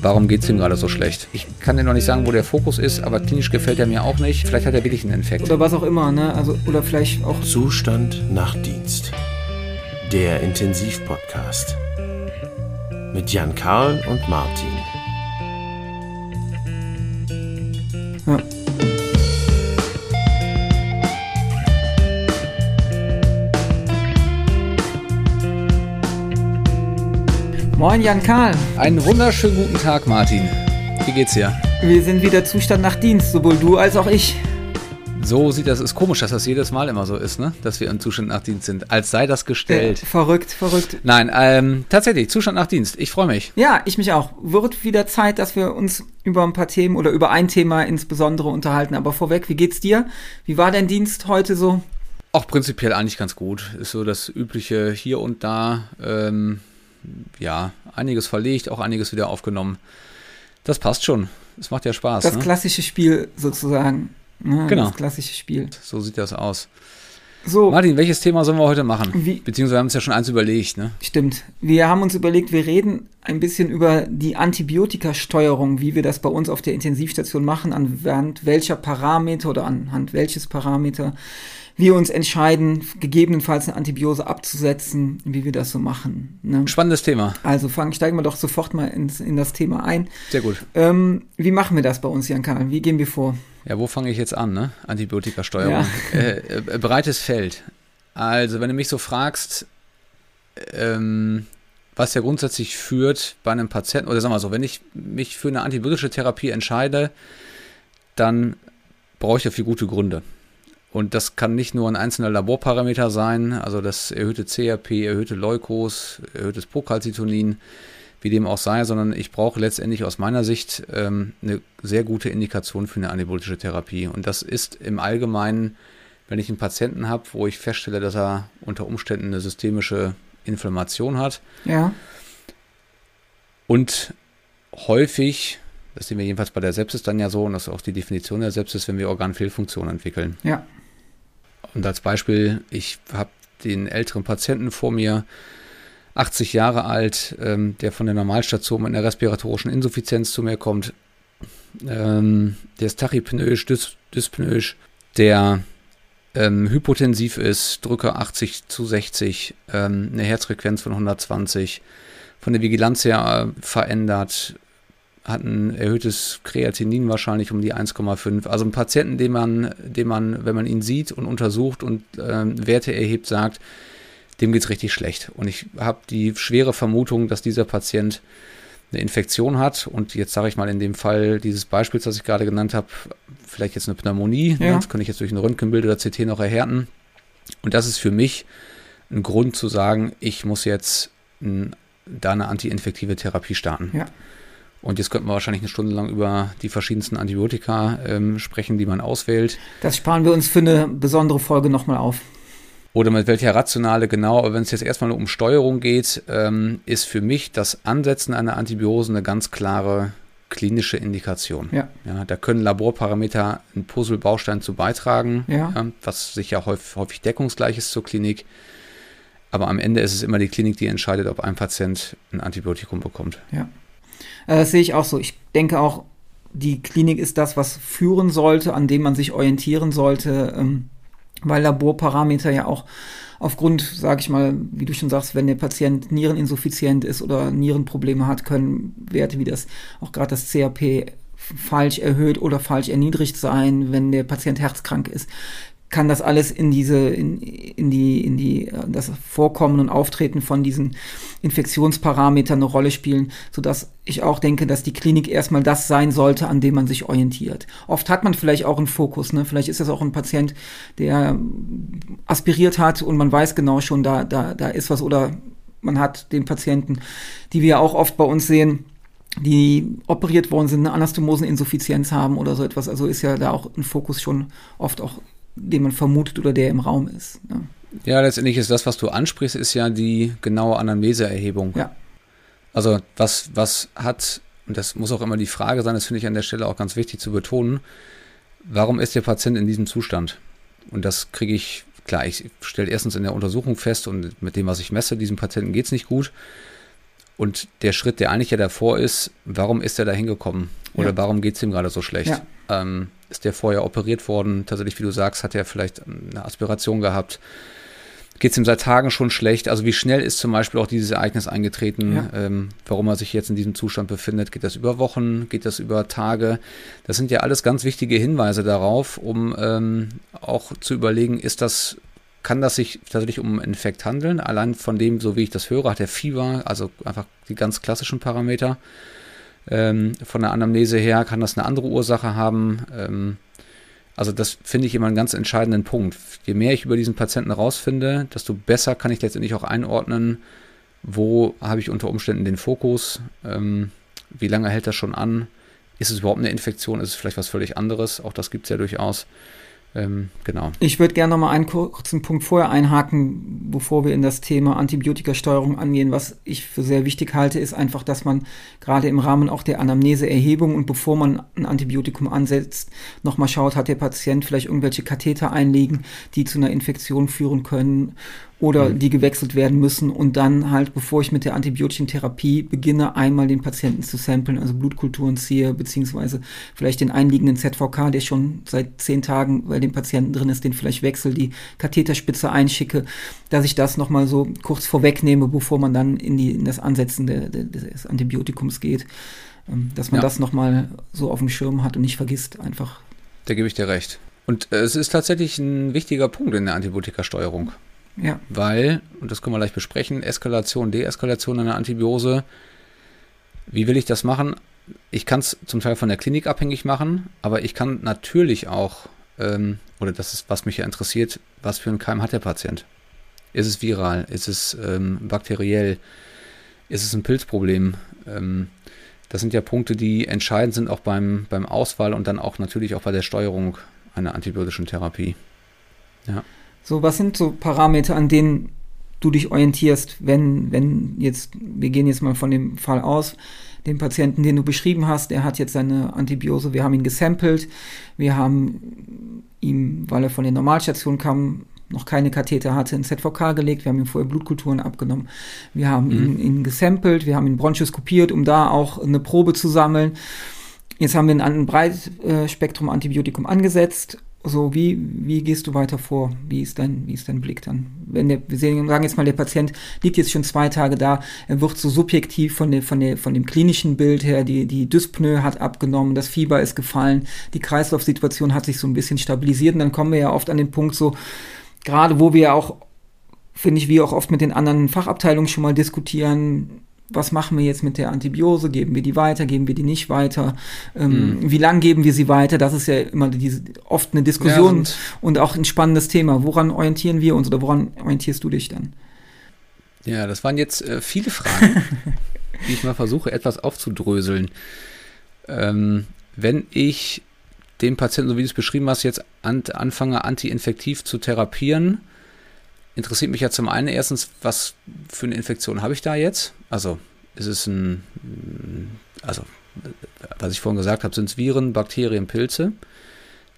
warum geht es ihm gerade so schlecht. Ich kann dir noch nicht sagen, wo der Fokus ist, aber klinisch gefällt er mir auch nicht. Vielleicht hat er wirklich einen Infekt. Oder was auch immer, ne? Also, oder vielleicht auch. Zustand nach Dienst. Der Intensivpodcast. Mit Jan Karl und Martin. Ja. Moin Jan Karl. Einen wunderschönen guten Tag, Martin. Wie geht's dir? Wir sind wieder Zustand nach Dienst, sowohl du als auch ich. So sieht das, ist komisch, dass das jedes Mal immer so ist, ne? Dass wir im Zustand nach Dienst sind. Als sei das gestellt. Ja, verrückt, verrückt. Nein, ähm, tatsächlich, Zustand nach Dienst. Ich freue mich. Ja, ich mich auch. Wird wieder Zeit, dass wir uns über ein paar Themen oder über ein Thema insbesondere unterhalten. Aber vorweg, wie geht's dir? Wie war dein Dienst heute so? Auch prinzipiell eigentlich ganz gut. Ist so das übliche hier und da. Ähm, ja, einiges verlegt, auch einiges wieder aufgenommen. Das passt schon. Es macht ja Spaß. Das ne? klassische Spiel sozusagen. Ne? Genau. Das klassische Spiel. So sieht das aus. So, Martin, welches Thema sollen wir heute machen? Wie- Beziehungsweise wir haben uns ja schon eins überlegt, ne? stimmt. Wir haben uns überlegt, wir reden ein bisschen über die Antibiotikasteuerung, wie wir das bei uns auf der Intensivstation machen, anhand welcher Parameter oder anhand welches Parameter wir uns entscheiden, gegebenenfalls eine Antibiose abzusetzen, wie wir das so machen. Ne? Spannendes Thema. Also fangen, steigen wir doch sofort mal ins, in das Thema ein. Sehr gut. Ähm, wie machen wir das bei uns, Jan Karl? Wie gehen wir vor? Ja, wo fange ich jetzt an, ne? Antibiotikasteuerung. Ja. Äh, äh, breites Feld. Also, wenn du mich so fragst, ähm, was ja grundsätzlich führt bei einem Patienten, oder sagen wir so, wenn ich mich für eine antibiotische Therapie entscheide, dann brauche ich dafür gute Gründe. Und das kann nicht nur ein einzelner Laborparameter sein, also das erhöhte CRP, erhöhte Leukos, erhöhtes Procalcitonin, wie dem auch sei, sondern ich brauche letztendlich aus meiner Sicht ähm, eine sehr gute Indikation für eine antibiotische Therapie. Und das ist im Allgemeinen, wenn ich einen Patienten habe, wo ich feststelle, dass er unter Umständen eine systemische Inflammation hat Ja, und häufig, das sehen wir jedenfalls bei der Sepsis dann ja so, und das ist auch die Definition der Sepsis, wenn wir Organfehlfunktionen entwickeln. ja, Und als Beispiel, ich habe den älteren Patienten vor mir, 80 Jahre alt, ähm, der von der Normalstation mit einer respiratorischen Insuffizienz zu mir kommt. Ähm, der ist tachypnoisch, dys dyspnoisch, der ähm, hypotensiv ist, Drücke 80 zu 60, ähm, eine Herzfrequenz von 120, von der Vigilanz her äh, verändert, hat ein erhöhtes Kreatinin wahrscheinlich um die 1,5. Also ein Patienten, den man, den man, wenn man ihn sieht und untersucht und ähm, Werte erhebt, sagt, dem geht's richtig schlecht. Und ich habe die schwere Vermutung, dass dieser Patient eine Infektion hat und jetzt sage ich mal in dem Fall dieses Beispiels, das ich gerade genannt habe, vielleicht jetzt eine Pneumonie, Ja. ne? das kann ich jetzt durch ein Röntgenbild oder CT noch erhärten. Und das ist für mich ein Grund zu sagen, ich muss jetzt n, da eine antiinfektive Therapie starten. Ja. Und jetzt könnten wir wahrscheinlich eine Stunde lang über die verschiedensten Antibiotika ähm, sprechen, die man auswählt. das sparen wir uns für eine besondere Folge nochmal auf. Oder mit welcher Rationale genau, aber wenn es jetzt erstmal nur um Steuerung geht, ähm, ist für mich das Ansetzen einer Antibiose eine ganz klare klinische Indikation. Ja. Ja, da können Laborparameter ein Puzzlebaustein zu beitragen, Ja. was sicher häufig, häufig deckungsgleich ist zur Klinik. Aber am Ende ist es immer die Klinik, die entscheidet, ob ein Patient ein Antibiotikum bekommt. Ja. Äh, Das sehe ich auch so. Ich denke auch, die Klinik ist das, was führen sollte, an dem man sich orientieren sollte, ähm, weil Laborparameter ja auch aufgrund, sage ich mal, wie du schon sagst, wenn der Patient niereninsuffiziient ist oder Nierenprobleme hat, können Werte wie das, auch gerade das CRP falsch erhöht oder falsch erniedrigt sein, wenn der Patient herzkrank ist kann das alles in diese, in, in die, in die, äh, das Vorkommen und Auftreten von diesen Infektionsparametern eine Rolle spielen, sodass ich auch denke, dass die Klinik erstmal das sein sollte, an dem man sich orientiert. Oft hat man vielleicht auch einen Fokus, ne? Vielleicht ist das auch ein Patient, der aspiriert hat und man weiß genau schon, da, da, da ist was oder man hat den Patienten, die wir auch oft bei uns sehen, die operiert worden sind, eine Anastomoseninsuffizienz haben oder so etwas. Also ist ja da auch ein Fokus schon oft auch den man vermutet oder der im Raum ist. Ne? Ja, letztendlich ist das, was du ansprichst, ist ja die genaue Anamneseerhebung. Ja. Also was, was hat, und das muss auch immer die Frage sein, das finde ich an der Stelle auch ganz wichtig zu betonen, warum ist der Patient in diesem Zustand? Und das kriege ich, klar, ich stelle erstens in der Untersuchung fest und mit dem, was ich messe, diesem Patienten geht es nicht gut. Und der Schritt, der eigentlich ja davor ist, warum ist er da hingekommen? Oder ja. warum geht es ihm gerade so schlecht? Ja. Ähm, ist der vorher operiert worden? Tatsächlich, wie du sagst, hat er vielleicht eine Aspiration gehabt? Geht es ihm seit Tagen schon schlecht? Also wie schnell ist zum Beispiel auch dieses Ereignis eingetreten? Ja. Ähm, warum er sich jetzt in diesem Zustand befindet? Geht das über Wochen? Geht das über Tage? Das sind ja alles ganz wichtige Hinweise darauf, um ähm, auch zu überlegen, ist das kann das sich tatsächlich um einen Infekt handeln. Allein von dem, so wie ich das höre, hat er Fieber, also einfach die ganz klassischen Parameter. Ähm, von der Anamnese her kann das eine andere Ursache haben. Ähm, also das finde ich immer einen ganz entscheidenden Punkt. Je mehr ich über diesen Patienten rausfinde, desto besser kann ich letztendlich auch einordnen, wo habe ich unter Umständen den Fokus, ähm, wie lange hält das schon an, ist es überhaupt eine Infektion, ist es vielleicht was völlig anderes, auch das gibt es ja durchaus. Ähm, genau. Ich würde gerne noch mal einen kurzen Punkt vorher einhaken, bevor wir in das Thema Antibiotikasteuerung angehen. Was ich für sehr wichtig halte, ist einfach, dass man gerade im Rahmen auch der Anamneseerhebung und bevor man ein Antibiotikum ansetzt, noch mal schaut, hat der Patient vielleicht irgendwelche Katheter einlegen, die zu einer Infektion führen können oder mhm. die gewechselt werden müssen und dann halt, bevor ich mit der antibiotischen Therapie beginne, einmal den Patienten zu samplen, also Blutkulturen ziehe, beziehungsweise vielleicht den einliegenden ZVK, der schon seit zehn Tagen bei dem Patienten drin ist, den vielleicht wechsel, die Katheterspitze einschicke, dass ich das nochmal so kurz vorwegnehme, bevor man dann in, die, in das Ansetzen de, de, des Antibiotikums geht, ähm, dass man ja. das nochmal so auf dem Schirm hat und nicht vergisst einfach. Da gebe ich dir recht. Und äh, es ist tatsächlich ein wichtiger Punkt in der Antibiotikasteuerung. Ja. Weil, und das können wir gleich besprechen, Eskalation, Deeskalation einer Antibiose. Wie will ich das machen? Ich kann es zum Teil von der Klinik abhängig machen, aber ich kann natürlich auch, ähm, oder das ist, was mich ja interessiert, was für einen Keim hat der Patient? Ist es viral? Ist es ähm, bakteriell? Ist es ein Pilzproblem? Ähm, das sind ja Punkte, die entscheidend sind auch beim, beim Auswahl und dann auch natürlich auch bei der Steuerung einer antibiotischen Therapie. Ja. So, was sind so Parameter, an denen du dich orientierst, wenn, wenn jetzt, wir gehen jetzt mal von dem Fall aus, den Patienten, den du beschrieben hast, der hat jetzt seine Antibiose, wir haben ihn gesampelt, wir haben ihm, weil er von der Normalstation kam, noch keine Katheter hatte, in ZVK gelegt, wir haben ihm vorher Blutkulturen abgenommen, wir haben mhm. ihn, ihn gesampelt, wir haben ihn bronchoskopiert, um da auch eine Probe zu sammeln. Jetzt haben wir ein Breitspektrum Antibiotikum angesetzt so, wie, wie gehst du weiter vor? Wie ist dein, wie ist dein Blick dann? Wenn der, wir sagen jetzt mal, der Patient liegt jetzt schon zwei Tage da, er wird so subjektiv von, der, von, der, von dem klinischen Bild her, die, die Dyspnoe hat abgenommen, das Fieber ist gefallen, die Kreislaufsituation hat sich so ein bisschen stabilisiert und dann kommen wir ja oft an den Punkt so, gerade wo wir auch, finde ich, wie auch oft mit den anderen Fachabteilungen schon mal diskutieren, was machen wir jetzt mit der Antibiose? Geben wir die weiter? Geben wir die nicht weiter? Ähm, mhm. Wie lang geben wir sie weiter? Das ist ja immer diese, oft eine Diskussion ja, und, und, auch ein spannendes Thema. Woran orientieren wir uns oder woran orientierst du dich dann? Ja, das waren jetzt äh, viele Fragen, die ich mal versuche etwas aufzudröseln. Ähm, wenn ich den Patienten, so wie du es beschrieben hast, jetzt an, anfange, antiinfektiv zu therapieren, interessiert mich ja zum einen erstens, was für eine Infektion habe ich da jetzt? Also ist es ein, also was ich vorhin gesagt habe, sind es Viren, Bakterien, Pilze.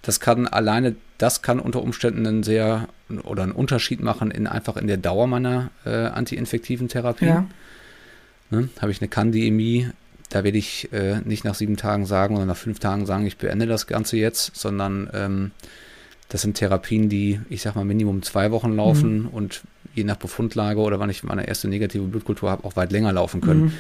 Das kann alleine, das kann unter Umständen einen sehr oder einen Unterschied machen in einfach in der Dauer meiner äh, antiinfektiven Therapie. Ja. Ne? Habe ich eine Kandidämie, da werde ich äh, nicht nach sieben Tagen sagen oder nach fünf Tagen sagen, ich beende das Ganze jetzt, sondern ähm, das sind Therapien, die, ich sag mal, Minimum zwei Wochen laufen mhm. und je nach Befundlage oder wann ich meine erste negative Blutkultur habe, auch weit länger laufen können. Mhm.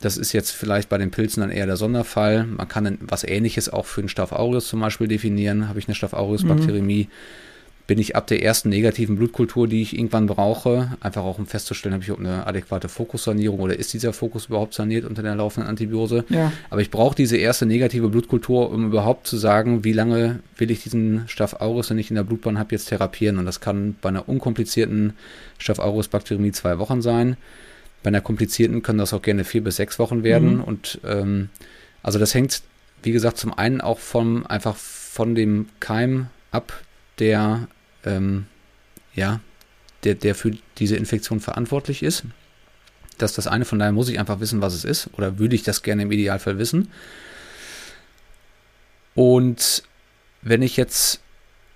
Das ist jetzt vielleicht bei den Pilzen dann eher der Sonderfall. Man kann was Ähnliches auch für einen Staph aureus zum Beispiel definieren. Habe ich eine Staph aureus Bakteriämie, mhm bin ich ab der ersten negativen Blutkultur, die ich irgendwann brauche, einfach auch um festzustellen, habe ich auch eine adäquate Fokussanierung oder ist dieser Fokus überhaupt saniert unter der laufenden Antibiose. Ja. Aber ich brauche diese erste negative Blutkultur, um überhaupt zu sagen, wie lange will ich diesen Staph aureus, den ich in der Blutbahn habe, jetzt therapieren. Und das kann bei einer unkomplizierten Staph aureus Bakteriämie zwei Wochen sein. Bei einer komplizierten können das auch gerne vier bis sechs Wochen werden. Mhm. Und ähm, also das hängt, wie gesagt, zum einen auch vom einfach von dem Keim ab, der ähm, ja, der, der für diese Infektion verantwortlich ist. Das ist das eine, von daher muss ich einfach wissen, was es ist, oder würde ich das gerne im Idealfall wissen. Und wenn ich jetzt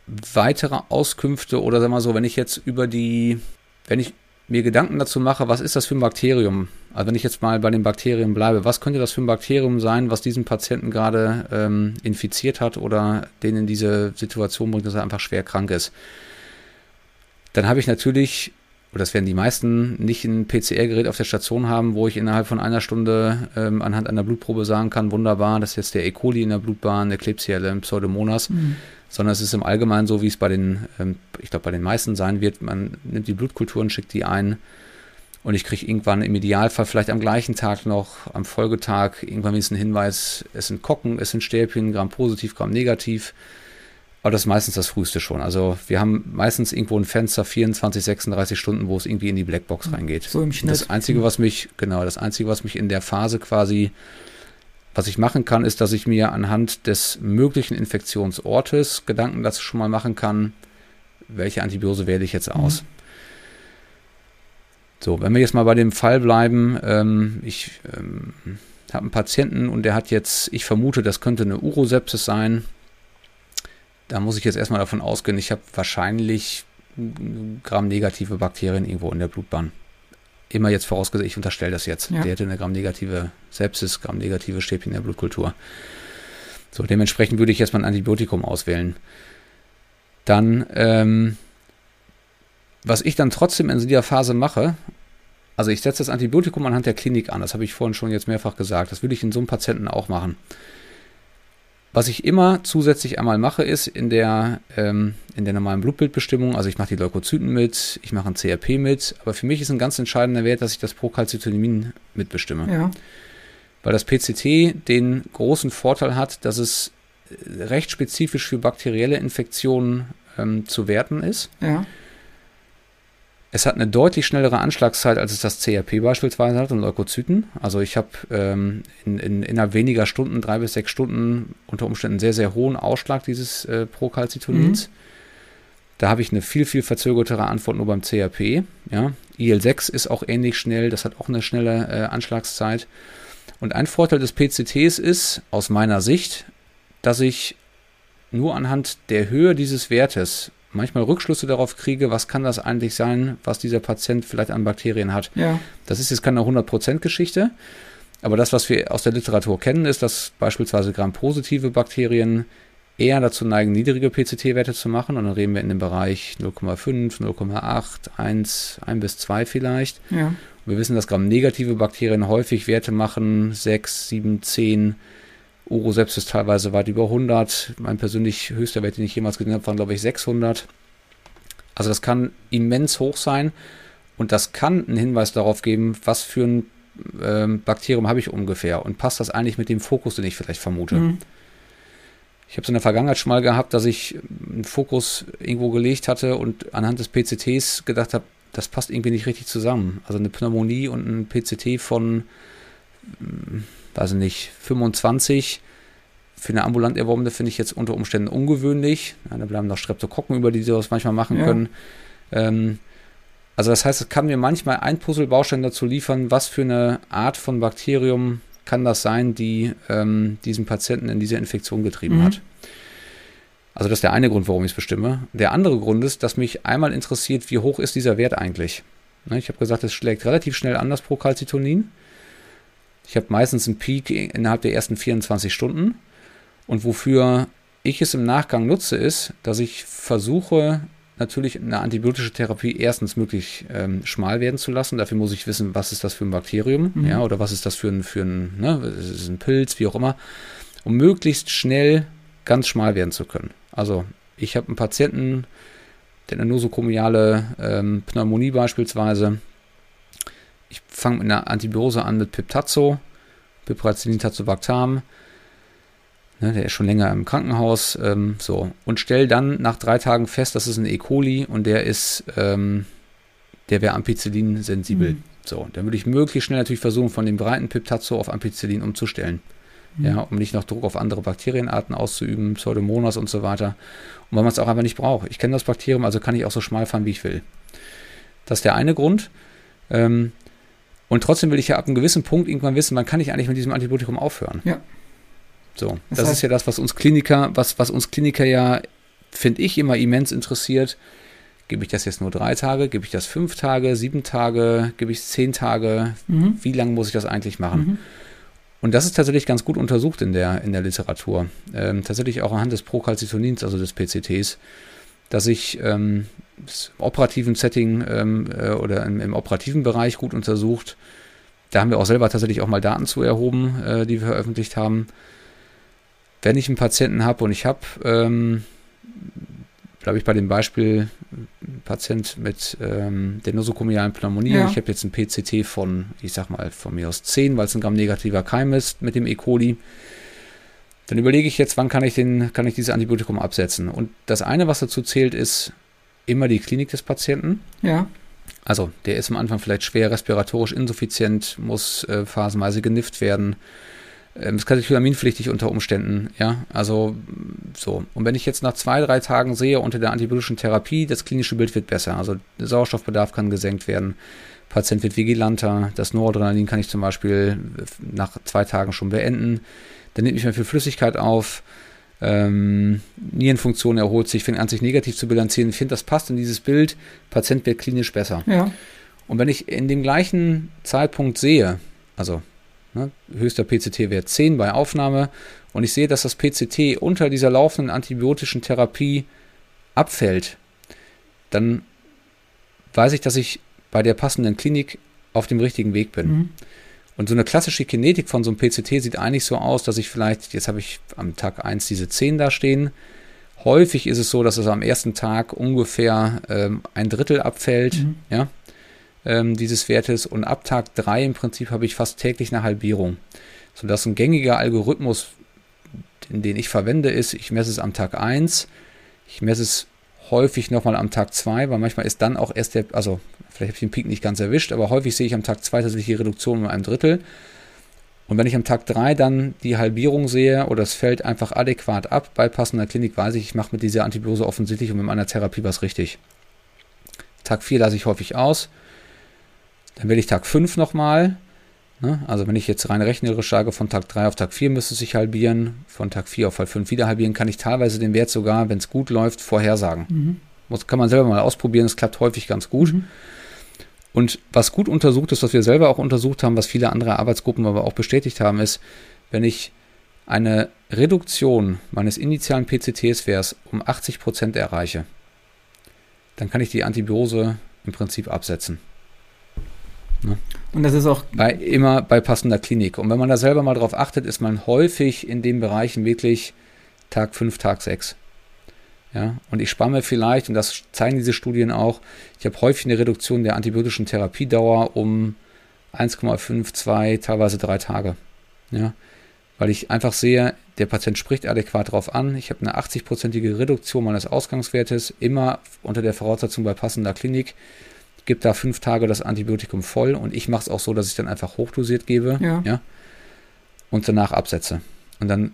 weitere Auskünfte oder sag mal so, wenn ich jetzt über die, wenn ich mir Gedanken dazu mache, was ist das für ein Bakterium? Also wenn ich jetzt mal bei den Bakterien bleibe, was könnte das für ein Bakterium sein, was diesen Patienten gerade ähm, infiziert hat oder den in diese Situation bringt, dass er einfach schwer krank ist? Dann habe ich natürlich, oder das werden die meisten, nicht ein PCR-Gerät auf der Station haben, wo ich innerhalb von einer Stunde ähm, anhand einer Blutprobe sagen kann, wunderbar, das ist jetzt der E. coli in der Blutbahn, der Klebsiella, Pseudomonas. Mhm sondern es ist im Allgemeinen so, wie es bei den, ähm, ich glaube, bei den meisten sein wird. Man nimmt die Blutkulturen, schickt die ein und ich kriege irgendwann im Idealfall vielleicht am gleichen Tag noch, am Folgetag, irgendwann wenigstens einen Hinweis, es sind Kocken, es sind Stäbchen, Gramm positiv, Gramm negativ. Aber das ist meistens das früheste schon. Also wir haben meistens irgendwo ein Fenster 24, 36 Stunden, wo es irgendwie in die Blackbox reingeht. So im Schnitt. Das Einzige, was mich, genau, das Einzige, was mich in der Phase quasi was ich machen kann, ist, dass ich mir anhand des möglichen Infektionsortes Gedanken dazu schon mal machen kann, welche Antibiose wähle ich jetzt aus. Mhm. So, wenn wir jetzt mal bei dem Fall bleiben, ähm, ich ähm, habe einen Patienten und der hat jetzt, ich vermute, das könnte eine Urosepsis sein. Da muss ich jetzt erstmal davon ausgehen, ich habe wahrscheinlich gramnegative Bakterien irgendwo in der Blutbahn immer jetzt vorausgesetzt, ich unterstelle das jetzt. Ja. Der hätte eine gramnegative Sepsis, gramnegative Stäbchen in der Blutkultur. So, dementsprechend würde ich jetzt mal ein Antibiotikum auswählen. Dann, ähm, was ich dann trotzdem in dieser Phase mache, also ich setze das Antibiotikum anhand der Klinik an, das habe ich vorhin schon jetzt mehrfach gesagt, das würde ich in so einem Patienten auch machen. Was ich immer zusätzlich einmal mache, ist in der, ähm, in der normalen Blutbildbestimmung, also ich mache die Leukozyten mit, ich mache ein CRP mit, aber für mich ist ein ganz entscheidender Wert, dass ich das Procalcitonin mitbestimme. Ja. Weil das PCT den großen Vorteil hat, dass es recht spezifisch für bakterielle Infektionen ähm, zu werten ist. Ja. Es hat eine deutlich schnellere Anschlagszeit, als es das CRP beispielsweise hat und Leukozyten. Also ich habe ähm, in, in, innerhalb weniger Stunden, drei bis sechs Stunden, unter Umständen einen sehr, sehr hohen Ausschlag dieses äh, Procalcitonins. Mhm. Da habe ich eine viel, viel verzögertere Antwort nur beim CRP. Ja. IL-6 ist auch ähnlich schnell, das hat auch eine schnelle äh, Anschlagszeit. Und ein Vorteil des PCTs ist, aus meiner Sicht, dass ich nur anhand der Höhe dieses Wertes manchmal Rückschlüsse darauf kriege, was kann das eigentlich sein, was dieser Patient vielleicht an Bakterien hat. Ja. Das ist jetzt keine 100%-Geschichte, aber das, was wir aus der Literatur kennen, ist, dass beispielsweise Gram-positive Bakterien eher dazu neigen, niedrige PCT-Werte zu machen. Und dann reden wir in dem Bereich 0,5, 0,8, 1, 1 bis 2 vielleicht. Ja. wir wissen, dass Gram-negative Bakterien häufig Werte machen, 6, 7, 10 Urosepsis teilweise weit über 100. Mein persönlich höchster Wert, den ich jemals gesehen habe, waren, glaube ich, 600. Also das kann immens hoch sein und das kann einen Hinweis darauf geben, was für ein ähm, Bakterium habe ich ungefähr und passt das eigentlich mit dem Fokus, den ich vielleicht vermute. Mhm. Ich habe es in der Vergangenheit schon mal gehabt, dass ich einen Fokus irgendwo gelegt hatte und anhand des PCTs gedacht habe, das passt irgendwie nicht richtig zusammen. Also eine Pneumonie und ein PCT von weiß ich nicht, 25 für eine ambulant erworbene finde ich jetzt unter Umständen ungewöhnlich. Ja, da bleiben noch Streptokokken über, die sie das manchmal machen ja. können. Ähm, also das heißt, es kann mir manchmal ein Puzzlebaustein dazu liefern, was für eine Art von Bakterium kann das sein, die ähm, diesen Patienten in diese Infektion getrieben mhm. hat. Also das ist der eine Grund, warum ich es bestimme. Der andere Grund ist, dass mich einmal interessiert, wie hoch ist dieser Wert eigentlich. Ne, ich habe gesagt, es schlägt relativ schnell an, das Procalcitonin. Ich habe meistens einen Peak innerhalb der ersten 24 Stunden. Und wofür ich es im Nachgang nutze, ist, dass ich versuche, natürlich eine antibiotische Therapie erstens möglich ähm, schmal werden zu lassen. Dafür muss ich wissen, was ist das für ein Bakterium, mhm. ja, oder was ist das für ein, für ein, ne, ist ein Pilz, wie auch immer, um möglichst schnell ganz schmal werden zu können. Also ich habe einen Patienten, der eine nosokomiale ähm, Pneumonie beispielsweise, fange mit einer Antibiose an mit Piptazo, Piperacillin Tazobactam. Ne, der ist schon länger im Krankenhaus. Ähm, so. Und stelle dann nach drei Tagen fest, das ist ein E. coli und der ist, ähm, der wäre Ampicillin sensibel. Mhm. So, dann würde ich möglichst schnell natürlich versuchen, von dem breiten Piptazo auf Ampicillin umzustellen. Mhm. Ja, um nicht noch Druck auf andere Bakterienarten auszuüben, Pseudomonas und so weiter. Und weil man es auch einfach nicht braucht. Ich kenne das Bakterium, also kann ich auch so schmal fahren, wie ich will. Das ist der eine Grund. Ähm, und trotzdem will ich ja ab einem gewissen Punkt irgendwann wissen, wann kann ich eigentlich mit diesem Antibiotikum aufhören. Ja. So, das, das heißt, ist ja das, was uns Kliniker, was, was uns Kliniker ja, finde ich, immer immens interessiert. Gebe ich das jetzt nur drei Tage? Gebe ich das fünf Tage, sieben Tage? Gebe ich es zehn Tage? Mhm. Wie lange muss ich das eigentlich machen? Mhm. Und das ist tatsächlich ganz gut untersucht in der, in der Literatur. Ähm, tatsächlich auch anhand des Procalcitonins, also des PCTs, dass ich ähm, operativen Setting ähm, äh, oder im, im, operativen Bereich gut untersucht. Da haben wir auch selber tatsächlich auch mal Daten zu erhoben, äh, die wir veröffentlicht haben. Wenn ich einen Patienten habe und ich habe ähm, glaube ich, bei dem Beispiel Patient mit ähm, der nosokomialen Pneumonie. Ja. Ich habe jetzt ein PCT von, ich sag mal, von mir aus 10, weil es ein Gramm-negativer Keim ist mit dem E. coli. Dann überlege ich jetzt, wann kann ich, den, kann ich dieses Antibiotikum absetzen. Und das eine, was dazu zählt, ist immer die Klinik des Patienten. Ja. Also, der ist am Anfang vielleicht schwer respiratorisch insuffizient, muss äh, phasenweise genifft werden. Ähm, ist katecholaminpflichtig unter Umständen, ja, also so. Und wenn ich jetzt nach zwei, drei Tagen sehe, unter der antibiotischen Therapie, das klinische Bild wird besser, also der Sauerstoffbedarf kann gesenkt werden, Patient wird vigilanter, das Noradrenalin kann ich zum Beispiel nach zwei Tagen schon beenden, dann nimmt nicht mehr viel Flüssigkeit auf, ähm, Nierenfunktion erholt sich, fängt an sich negativ zu bilanzieren. Ich finde, das passt in dieses Bild, Patient wird klinisch besser. Ja. Und wenn ich in dem gleichen Zeitpunkt sehe, also Ne? Höchster PCT-Wert 10 bei Aufnahme. Und ich sehe, dass das PCT unter dieser laufenden antibiotischen Therapie abfällt. Dann weiß ich, dass ich bei der passenden Klinik auf dem richtigen Weg bin. Mhm. Und so eine klassische Kinetik von so einem PCT sieht eigentlich so aus, dass ich vielleicht, jetzt habe ich am Tag 1 diese 10 da stehen. Häufig ist es so, dass es am ersten Tag ungefähr ähm, ein Drittel abfällt. Mhm. Ja, ähm, dieses Wertes und ab Tag 3 im Prinzip habe ich fast täglich eine Halbierung. Sodass ein gängiger Algorithmus, den, den ich verwende, ist, ich messe es am Tag 1, ich messe es häufig nochmal am Tag 2, weil manchmal ist dann auch erst der, also vielleicht habe ich den Peak nicht ganz erwischt, aber häufig sehe ich am Tag 2 tatsächlich die Reduktion um ein Drittel. Und wenn ich am Tag 3 dann die Halbierung sehe oder es fällt einfach adäquat ab bei passender Klinik, weiß ich, ich mache mit dieser Antibiose offensichtlich und mit meiner Therapie was richtig. Tag 4 lasse ich häufig aus. Dann wähle ich Tag 5 nochmal. Ne? Also wenn ich jetzt rein rechnerisch sage, von Tag 3 auf Tag 4 müsste es sich halbieren, von Tag 4 auf Tag 5 wieder halbieren, kann ich teilweise den Wert sogar, wenn es gut läuft, vorhersagen. Mhm. Das kann man selber mal ausprobieren, es klappt häufig ganz gut. Mhm. Und was gut untersucht ist, was wir selber auch untersucht haben, was viele andere Arbeitsgruppen aber auch bestätigt haben, ist, wenn ich eine Reduktion meines initialen PCT-Werts um 80% erreiche, dann kann ich die Antibiose im Prinzip absetzen. Ne? Und das ist auch. Bei, immer bei passender Klinik. Und wenn man da selber mal drauf achtet, ist man häufig in den Bereichen wirklich Tag 5, Tag 6. Ja, und ich spare mir vielleicht, und das zeigen diese Studien auch, ich habe häufig eine Reduktion der antibiotischen Therapiedauer um 1,5, 2, teilweise 3 Tage. Ja, weil ich einfach sehe, der Patient spricht adäquat darauf an. Ich habe eine 80-prozentige Reduktion meines Ausgangswertes, immer unter der Voraussetzung bei passender Klinik gebe da fünf Tage das Antibiotikum voll und ich mache es auch so, dass ich dann einfach hochdosiert gebe ja. ja. und danach absetze. Und dann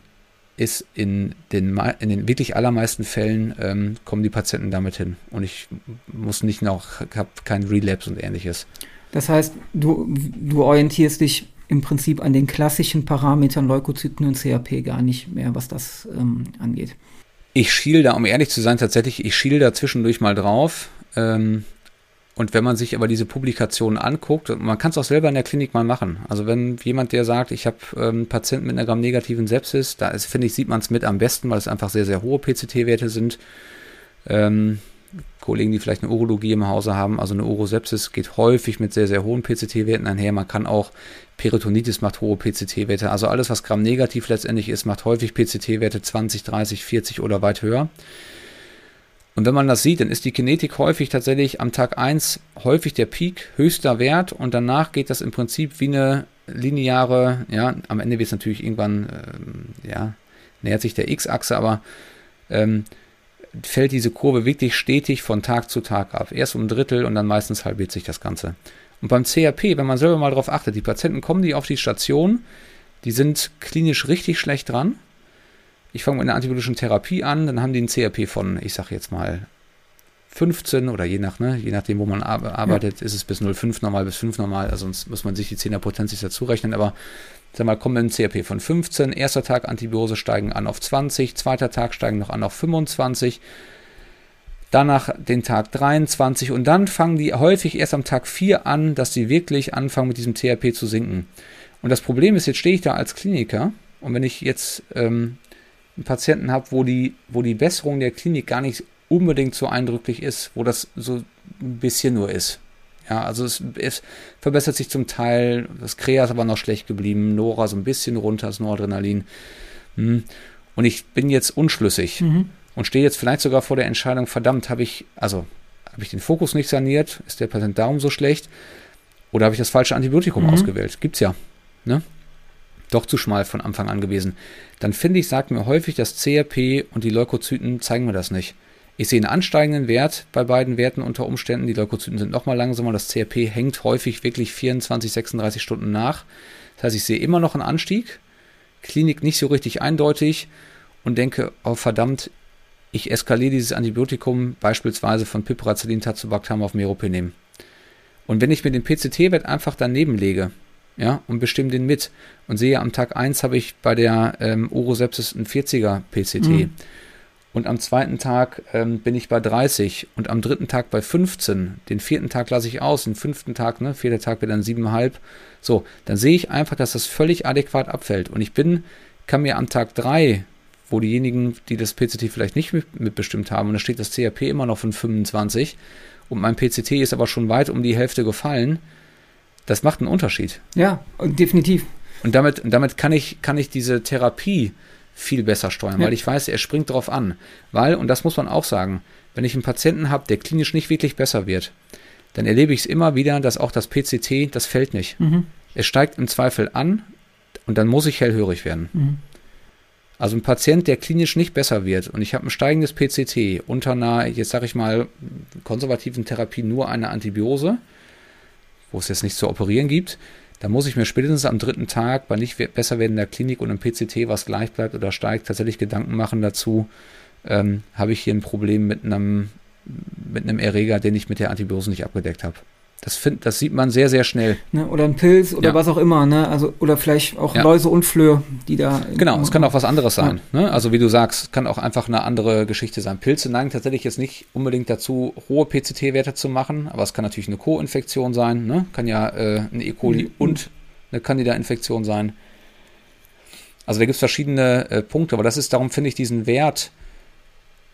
ist in den, in den wirklich allermeisten Fällen ähm, kommen die Patienten damit hin. Und ich muss nicht noch, habe keinen Relapse und ähnliches. Das heißt, du, du orientierst dich im Prinzip an den klassischen Parametern Leukozyten und CRP gar nicht mehr, was das ähm, angeht. Ich schiel da, um ehrlich zu sein, tatsächlich, ich schiel da zwischendurch mal drauf. Ähm, und wenn man sich aber diese Publikationen anguckt, man kann es auch selber in der Klinik mal machen. Also wenn jemand, der sagt, ich habe ähm, Patienten mit einer Gramm-negativen Sepsis, da finde ich, sieht man es mit am besten, weil es einfach sehr, sehr hohe PCT-Werte sind. Ähm, Kollegen, die vielleicht eine Urologie im Hause haben, also eine Urosepsis geht häufig mit sehr, sehr hohen PCT-Werten einher. Man kann auch, Peritonitis macht hohe PCT-Werte. Also alles, was Gramm-negativ letztendlich ist, macht häufig PCT-Werte 20, 30, 40 oder weit höher. Und wenn man das sieht, dann ist die Kinetik häufig tatsächlich am Tag 1 häufig der Peak, höchster Wert und danach geht das im Prinzip wie eine lineare, ja, am Ende wird es natürlich irgendwann, ähm, ja, nähert sich der X-Achse, aber ähm, fällt diese Kurve wirklich stetig von Tag zu Tag ab. Erst um ein Drittel und dann meistens halbiert sich das Ganze. Und beim CRP, wenn man selber mal darauf achtet, die Patienten kommen die auf die Station, die sind klinisch richtig schlecht dran, ich fange mit einer antibiotischen Therapie an, dann haben die ein CRP von, ich sage jetzt mal 15 oder je nach, ne, je nachdem, wo man arbeitet, ja. ist es bis 0,5 normal, bis 5 normal, also sonst muss man sich die 10er Potenz dazu rechnen, aber sag mal, kommen wir ein CRP von 15, erster Tag Antibiose steigen an auf 20, zweiter Tag steigen noch an auf 25. danach den Tag 23 und dann fangen die häufig erst am Tag 4 an, dass sie wirklich anfangen mit diesem THP zu sinken. Und das Problem ist, jetzt stehe ich da als Kliniker und wenn ich jetzt ähm, einen Patienten habe, wo die, wo die Besserung der Klinik gar nicht unbedingt so eindrücklich ist, wo das so ein bisschen nur ist. Ja, also es, es verbessert sich zum Teil, das Krea ist aber noch schlecht geblieben, Nora so ein bisschen runter, das Noradrenalin. Hm. Und ich bin jetzt unschlüssig mhm. und stehe jetzt vielleicht sogar vor der Entscheidung, verdammt, habe ich, also habe ich den Fokus nicht saniert, ist der Patient darum so schlecht oder habe ich das falsche Antibiotikum mhm. ausgewählt? Gibt's ja. Ne? Doch zu schmal von Anfang an gewesen. Dann finde ich, sagt mir häufig, das CRP und die Leukozyten zeigen mir das nicht. Ich sehe einen ansteigenden Wert bei beiden Werten unter Umständen. Die Leukozyten sind nochmal langsamer. Das CRP hängt häufig wirklich 24, 36 Stunden nach. Das heißt, ich sehe immer noch einen Anstieg. Klinik nicht so richtig eindeutig und denke, oh verdammt, ich eskaliere dieses Antibiotikum beispielsweise von Piperacillin, Tazobactam auf Meropenem. Und wenn ich mir den PCT-Wert einfach daneben lege, ja, und bestimme den mit und sehe, am Tag 1 habe ich bei der ähm, Urosepsis einen 40er PCT. Mhm und am zweiten Tag ähm, bin ich bei 30 und am dritten Tag bei 15. Den vierten Tag lasse ich aus, den fünften Tag, ne, vierter Tag wird dann 7,5. So, dann sehe ich einfach, dass das völlig adäquat abfällt. Und ich bin, kann mir am Tag 3, wo diejenigen, die das PCT vielleicht nicht mitbestimmt haben, und da steht das CRP immer noch von 25 und mein PCT ist aber schon weit um die Hälfte gefallen, das macht einen Unterschied. Ja, definitiv. Und damit, damit kann ich, kann ich diese Therapie viel besser steuern, ja. weil ich weiß, er springt drauf an. Weil, und das muss man auch sagen, wenn ich einen Patienten habe, der klinisch nicht wirklich besser wird, dann erlebe ich es immer wieder, dass auch das PCT, das fällt nicht. Mhm. Es steigt im Zweifel an und dann muss ich hellhörig werden. Mhm. Also ein Patient, der klinisch nicht besser wird und ich habe ein steigendes PCT unter einer, jetzt sage ich mal, konservativen Therapie nur eine Antibiose, wo es jetzt nicht zu operieren gibt, da muss ich mir spätestens am dritten Tag bei nicht besser werdender Klinik und im PCT, was gleich bleibt oder steigt, tatsächlich Gedanken machen dazu, ähm, habe ich hier ein Problem mit einem, mit einem Erreger, den ich mit der Antibiose nicht abgedeckt habe. Das, find, das sieht man sehr, sehr schnell. Ne, oder ein Pilz oder ja. was auch immer, ne? Also, oder vielleicht auch ja. Läuse und Flöhe, die da. Genau, es kann auch was anderes sein. Ja. Ne? Also wie du sagst, kann auch einfach eine andere Geschichte sein. Pilze neigen tatsächlich jetzt nicht unbedingt dazu, hohe PCT-Werte zu machen, aber es kann natürlich eine Co-Infektion sein, ne? Kann ja äh, eine E. coli mhm. und eine Candida-Infektion sein. Also da gibt es verschiedene äh, Punkte, aber das ist, darum finde ich diesen Wert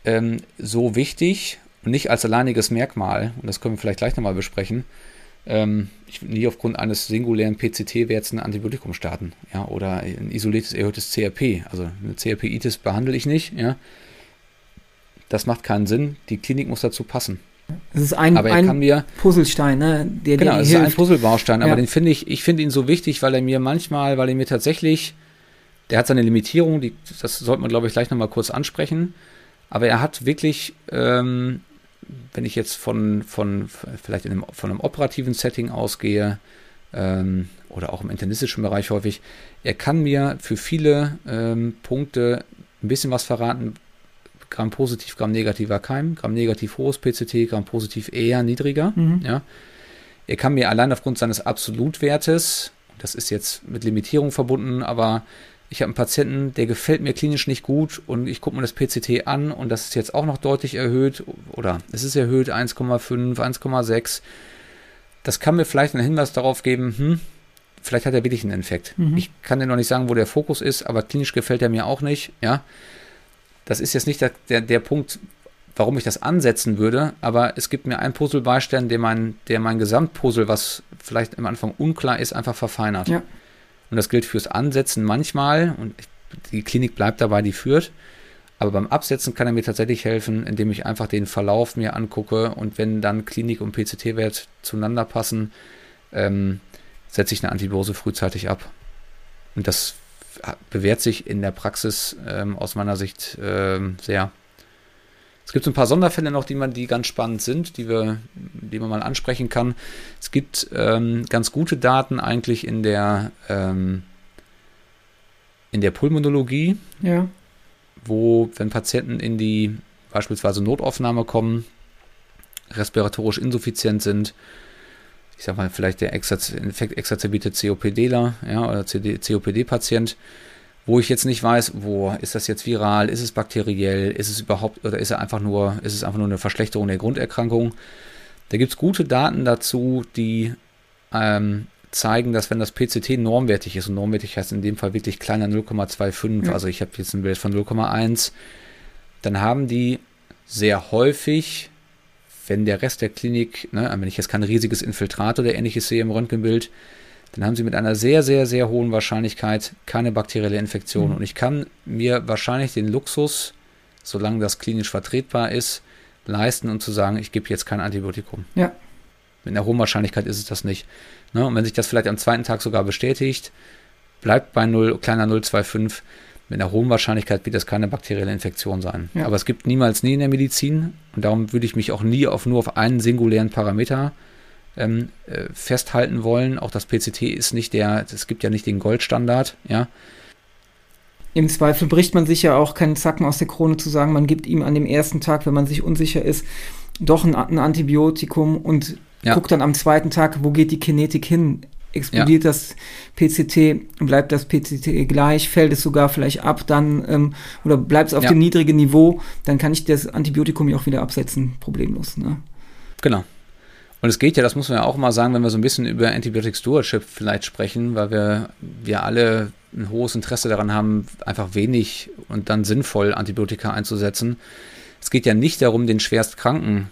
ähm, so wichtig und nicht als alleiniges Merkmal, und das können wir vielleicht gleich nochmal besprechen, ähm, ich will nie aufgrund eines singulären PCT-Werts ein Antibiotikum starten, ja, oder ein isoliertes erhöhtes CRP. Also eine CRP-Itis behandle ich nicht, ja. Das macht keinen Sinn. Die Klinik muss dazu passen. Es ist ein, ein mir, Puzzlestein, ne? Der, genau, es ist ein Puzzlebaustein, ja. aber den finde ich, ich finde ihn so wichtig, weil er mir manchmal, weil er mir tatsächlich, der hat seine Limitierung, die, das sollte man, glaube ich, gleich nochmal kurz ansprechen, aber er hat wirklich ähm, wenn ich jetzt von, von vielleicht einem, von einem operativen Setting ausgehe ähm, oder auch im internistischen Bereich häufig, er kann mir für viele ähm, Punkte ein bisschen was verraten. Gramm positiv, Gramm negativer Keim, Gramm negativ hohes PCT, Gramm positiv eher niedriger. Mhm. Ja. Er kann mir allein aufgrund seines Absolutwertes, das ist jetzt mit Limitierung verbunden, aber ich habe einen Patienten, der gefällt mir klinisch nicht gut und ich gucke mir das PCT an und das ist jetzt auch noch deutlich erhöht oder es ist erhöht 1,5, 1,6. Das kann mir vielleicht einen Hinweis darauf geben, hm, vielleicht hat er wirklich einen Infekt. Mhm. Ich kann dir noch nicht sagen, wo der Fokus ist, aber klinisch gefällt er mir auch nicht, ja. Das ist jetzt nicht der, der, der Punkt, warum ich das ansetzen würde, aber es gibt mir einen Puzzlebeistein, der mein, der mein Gesamtpuzzle, was vielleicht am Anfang unklar ist, einfach verfeinert. Ja. Und das gilt fürs Ansetzen manchmal. Und die Klinik bleibt dabei, die führt. Aber beim Absetzen kann er mir tatsächlich helfen, indem ich einfach den Verlauf mir angucke und wenn dann Klinik und PCT-Wert zueinander passen, ähm, setze ich eine Antibiose frühzeitig ab. Und das bewährt sich in der Praxis ähm, aus meiner Sicht ähm, sehr. Es gibt so ein paar Sonderfälle noch, die man, die ganz spannend sind, die wir, die man mal ansprechen kann. Es gibt ähm, ganz gute Daten eigentlich in der ähm, in der Pulmonologie, ja. wo, wenn Patienten in die beispielsweise Notaufnahme kommen, respiratorisch insuffizient sind, ich sag mal, vielleicht der infektexazerbierte COPDler, ja, oder COPD-Patient, wo ich jetzt nicht weiß, wo ist das jetzt viral, ist es bakteriell, ist es überhaupt oder ist es einfach nur, ist es einfach nur eine Verschlechterung der Grunderkrankung. Da gibt es gute Daten dazu, die ähm, zeigen, dass wenn das PCT normwertig ist, und normwertig heißt in dem Fall wirklich kleiner 0,25, ja. also ich habe jetzt ein Bild von 0,1, dann haben die sehr häufig, wenn der Rest der Klinik, ne, wenn ich jetzt kein riesiges Infiltrat oder ähnliches sehe im Röntgenbild, dann haben sie mit einer sehr, sehr, sehr hohen Wahrscheinlichkeit keine bakterielle Infektion. Mhm. Und ich kann mir wahrscheinlich den Luxus, solange das klinisch vertretbar ist, leisten und zu sagen, ich gebe jetzt kein Antibiotikum. Ja. Mit einer hohen Wahrscheinlichkeit ist es das nicht. Ne? Und wenn sich das vielleicht am zweiten Tag sogar bestätigt, bleibt bei 0, kleiner 0,25, mit einer hohen Wahrscheinlichkeit wird das keine bakterielle Infektion sein. Ja. Aber es gibt niemals nie in der Medizin und darum würde ich mich auch nie auf, nur auf einen singulären Parameter ähm, äh, festhalten wollen. Auch das PCT ist nicht der, es gibt ja nicht den Goldstandard, ja. Im Zweifel bricht man sich ja auch keinen Zacken aus der Krone zu sagen, man gibt ihm an dem ersten Tag, wenn man sich unsicher ist, doch ein, ein Antibiotikum und ja. guckt dann am zweiten Tag, wo geht die Kinetik hin? Explodiert ja. das PCT, bleibt das PCT gleich, fällt es sogar vielleicht ab, dann ähm, oder bleibt es auf ja. dem niedrigen Niveau, dann kann ich das Antibiotikum ja auch wieder absetzen, problemlos. Ne? Genau. Und es geht ja, das muss man ja auch mal sagen, wenn wir so ein bisschen über Antibiotic Stewardship vielleicht sprechen, weil wir, wir alle ein hohes Interesse daran haben, einfach wenig und dann sinnvoll Antibiotika einzusetzen. Es geht ja nicht darum, den schwerst kranken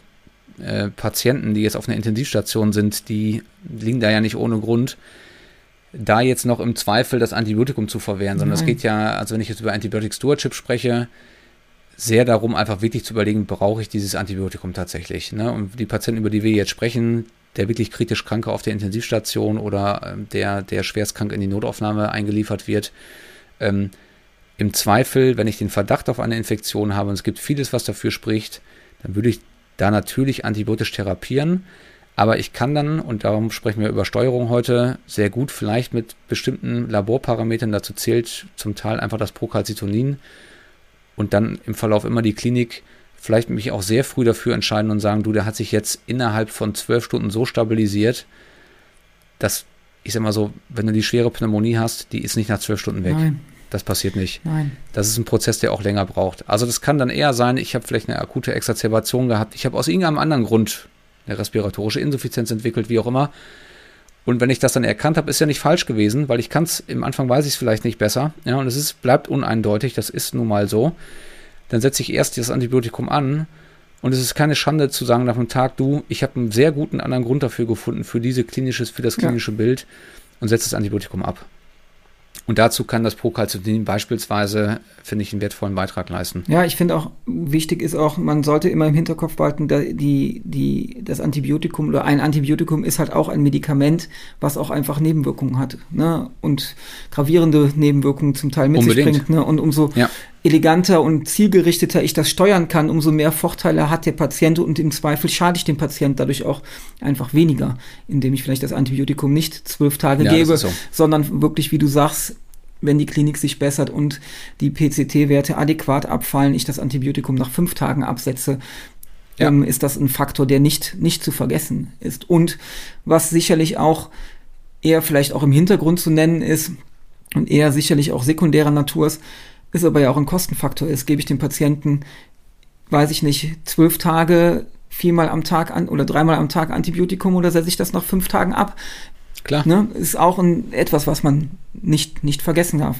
äh, Patienten, die jetzt auf einer Intensivstation sind, die liegen da ja nicht ohne Grund, da jetzt noch im Zweifel das Antibiotikum zu verwehren, sondern es geht ja, also wenn ich jetzt über Antibiotic Stewardship spreche, sehr darum, einfach wirklich zu überlegen, brauche ich dieses Antibiotikum tatsächlich. Ne? Und die Patienten, über die wir jetzt sprechen, der wirklich kritisch Kranke auf der Intensivstation oder ähm, der, der schwerstkrank in die Notaufnahme eingeliefert wird, ähm, im Zweifel, wenn ich den Verdacht auf eine Infektion habe und es gibt vieles, was dafür spricht, dann würde ich da natürlich antibiotisch therapieren. Aber ich kann dann, und darum sprechen wir über Steuerung heute, sehr gut vielleicht mit bestimmten Laborparametern, dazu zählt zum Teil einfach das Procalcitonin, und dann im Verlauf immer die Klinik vielleicht mich auch sehr früh dafür entscheiden und sagen, du, der hat sich jetzt innerhalb von zwölf Stunden so stabilisiert, dass, ich sag mal so, wenn du die schwere Pneumonie hast, die ist nicht nach zwölf Stunden weg. Nein. Das passiert nicht. Nein. Das ist ein Prozess, der auch länger braucht. Also das kann dann eher sein, ich habe vielleicht eine akute Exazerbation gehabt, ich habe aus irgendeinem anderen Grund eine respiratorische Insuffizienz entwickelt, wie auch immer. Und wenn ich das dann erkannt habe, ist ja nicht falsch gewesen, weil ich kann es, im Anfang weiß ich es vielleicht nicht besser. Ja, und es ist, bleibt uneindeutig, das ist nun mal so. Dann setze ich erst das Antibiotikum an und es ist keine Schande zu sagen nach einem Tag, du, ich habe einen sehr guten anderen Grund dafür gefunden, für diese klinisches, für das klinische ja. Bild und setze das Antibiotikum ab. Und dazu kann das Procalcitonin beispielsweise, finde ich, einen wertvollen Beitrag leisten. Ja, ich finde auch, wichtig ist auch, man sollte immer im Hinterkopf behalten, die, die, das Antibiotikum oder ein Antibiotikum ist halt auch ein Medikament, was auch einfach Nebenwirkungen hat. Ne? Und gravierende Nebenwirkungen zum Teil mit Unbedingt. sich bringt. Ne? Und umso ja. Eleganter und zielgerichteter ich das steuern kann, umso mehr Vorteile hat der Patient und im Zweifel schade ich dem Patient dadurch auch einfach weniger, indem ich vielleicht das Antibiotikum nicht zwölf Tage ja, gebe, so. sondern wirklich, wie du sagst, wenn die Klinik sich bessert und die PCT-Werte adäquat abfallen, ich das Antibiotikum nach fünf Tagen absetze, ja. ähm, ist das ein Faktor, der nicht, nicht zu vergessen ist. Und was sicherlich auch eher vielleicht auch im Hintergrund zu nennen ist und eher sicherlich auch sekundärer Natur ist, ist aber ja auch ein Kostenfaktor ist. Gebe ich dem Patienten, weiß ich nicht, zwölf Tage viermal am Tag an oder dreimal am Tag Antibiotikum oder setze ich das nach fünf Tagen ab? Klar. Ne? Ist auch ein, etwas, was man nicht, nicht vergessen darf.